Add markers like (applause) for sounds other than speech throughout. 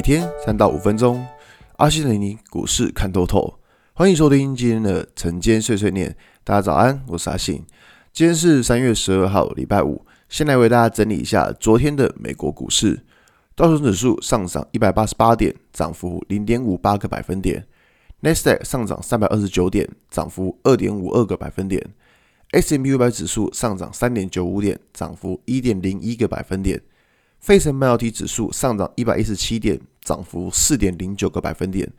每天三到五分钟，阿信带你股市看透透。欢迎收听今天的晨间碎碎念。大家早安，我是阿信。今天是三月十二号，礼拜五。先来为大家整理一下昨天的美国股市。道琼指数上涨一百八十八点，涨幅零点五八个百分点。纳斯达克上涨三百二十九点，涨幅二点五二个百分点。S&P 五百指数上涨三点九五点，涨幅一点零一个百分点。费城半导体指数上涨一百一十七点，涨幅四点零九个百分点。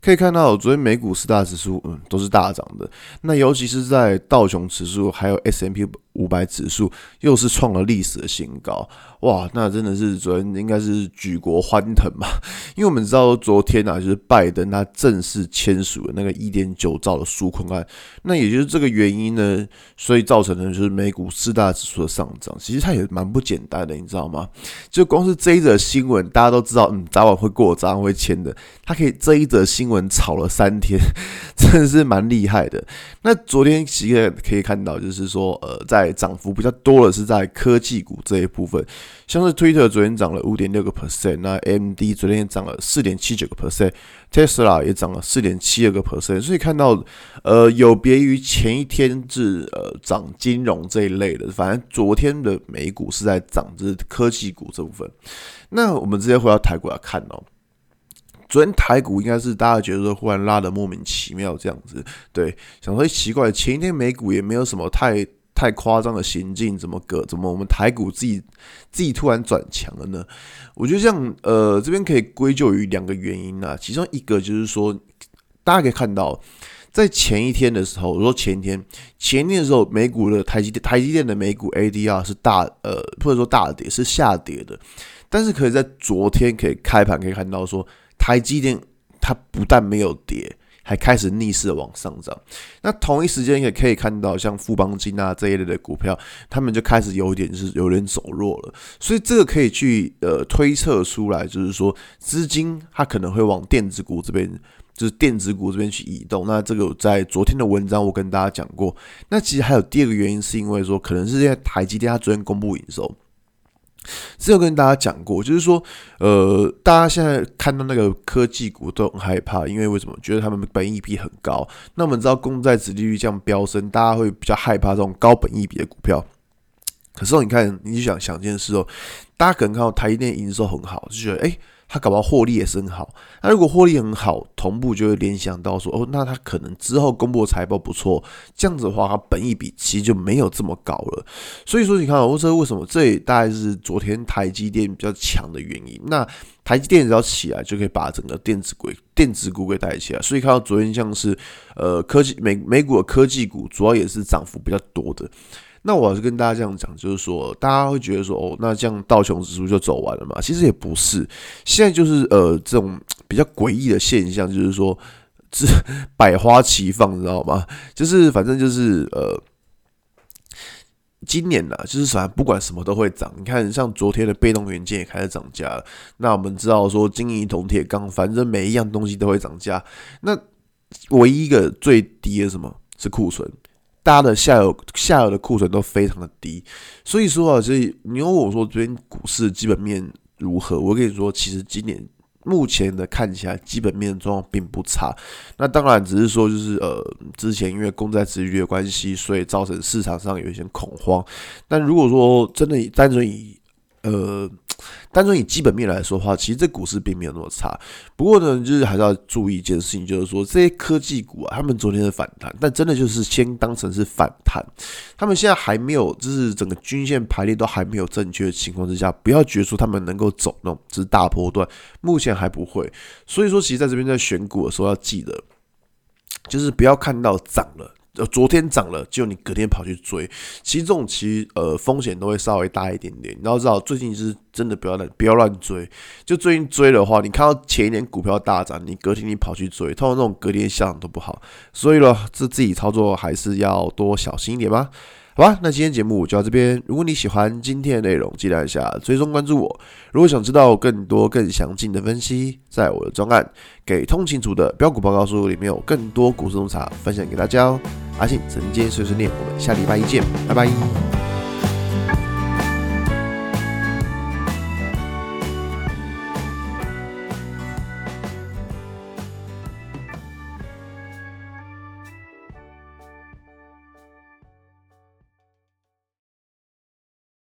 可以看到，昨天美股四大指数，嗯，都是大涨的。那尤其是在道琼指数还有 S M P 五百指数，又是创了历史的新高。哇，那真的是昨天应该是举国欢腾嘛？因为我们知道昨天啊，就是拜登他正式签署了那个一点九兆的纾困案。那也就是这个原因呢，所以造成的就是美股四大指数的上涨。其实它也蛮不简单的，你知道吗？就光是这一则新闻，大家都知道，嗯，早晚会过，早晚会签的。他可以这一则新闻炒了三天，(laughs) 真的是蛮厉害的。那昨天其实可以看到，就是说，呃，在涨幅比较多的是在科技股这一部分，像是 Twitter 昨天涨了五点六个 percent，那 MD 昨天涨了四点七九个 percent，Tesla 也涨了四点七二个 percent。所以看到，呃，有别于前一天是呃涨金融这一类的，反正昨天的美股是在涨就是科技股这部分。那我们直接回到台股来看哦。昨天台股应该是大家觉得说忽然拉得莫名其妙这样子，对，想说奇怪，前一天美股也没有什么太太夸张的行径，怎么个怎么我们台股自己自己突然转强了呢？我觉得这样，呃，这边可以归咎于两个原因啊，其中一个就是说，大家可以看到，在前一天的时候，我说前一天前一天的时候，美股的台积电台积电的美股 ADR 是大呃或者说大跌是下跌的，但是可以在昨天可以开盘可以看到说。台积电它不但没有跌，还开始逆势往上涨。那同一时间也可以看到，像富邦金啊这一类的股票，他们就开始有点是有点走弱了。所以这个可以去呃推测出来，就是说资金它可能会往电子股这边，就是电子股这边去移动。那这个在昨天的文章我跟大家讲过。那其实还有第二个原因，是因为说可能是因为台积电它昨天公布营收。之前有跟大家讲过，就是说，呃，大家现在看到那个科技股都很害怕，因为为什么？觉得他们本益比很高。那我们知道，公债殖利率这样飙升，大家会比较害怕这种高本益比的股票。可是你看，你就想想一件事哦，大家可能看到台积电营收很好，就觉得，哎。他搞不好获利也是很好，那如果获利很好，同步就会联想到说，哦，那他可能之后公布财报不错，这样子的话，他本益比其实就没有这么高了。所以说，你看，我说为什么这也大概是昨天台积电比较强的原因。那台积电只要起来，就可以把整个电子股、电子股给带起来。所以看到昨天像是呃科技美美股的科技股，主要也是涨幅比较多的。那我是跟大家这样讲，就是说，大家会觉得说，哦，那这样道琼指数就走完了嘛？其实也不是，现在就是呃，这种比较诡异的现象，就是说，这 (laughs) 百花齐放，你知道吗？就是反正就是呃，今年呢，就是反正不管什么都会涨。你看，像昨天的被动元件也开始涨价了。那我们知道说，金银铜铁钢，反正每一样东西都会涨价。那唯一一个最低的什么是库存？大家的下游下游的库存都非常的低，所以说啊，所以你问我说这边股市基本面如何？我跟你说，其实今年目前的看起来基本面状况并不差。那当然只是说就是呃，之前因为公债殖利率的关系，所以造成市场上有一些恐慌。但如果说真的单纯以呃。单纯以基本面来说的话，其实这股市并没有那么差。不过呢，就是还是要注意一件事情，就是说这些科技股啊，他们昨天的反弹，但真的就是先当成是反弹。他们现在还没有，就是整个均线排列都还没有正确的情况之下，不要觉得说他们能够走那种就是大波段，目前还不会。所以说，其实在这边在选股的时候要记得，就是不要看到涨了。呃，昨天涨了，就你隔天跑去追，其实这种其实呃风险都会稍微大一点点。你要知道，最近是真的不要乱不要乱追。就最近追的话，你看到前一年股票大涨，你隔天你跑去追，通常这种隔天下涨都不好。所以呢，这自己操作还是要多小心一点吧。好吧，那今天节目就到这边。如果你喜欢今天的内容，记得按下追踪关注我。如果想知道更多更详尽的分析，在我的专案《给通勤族的标股报告书》里面有更多股市洞察分享给大家哦。阿信晨间碎碎念，我们下礼拜一见，拜拜。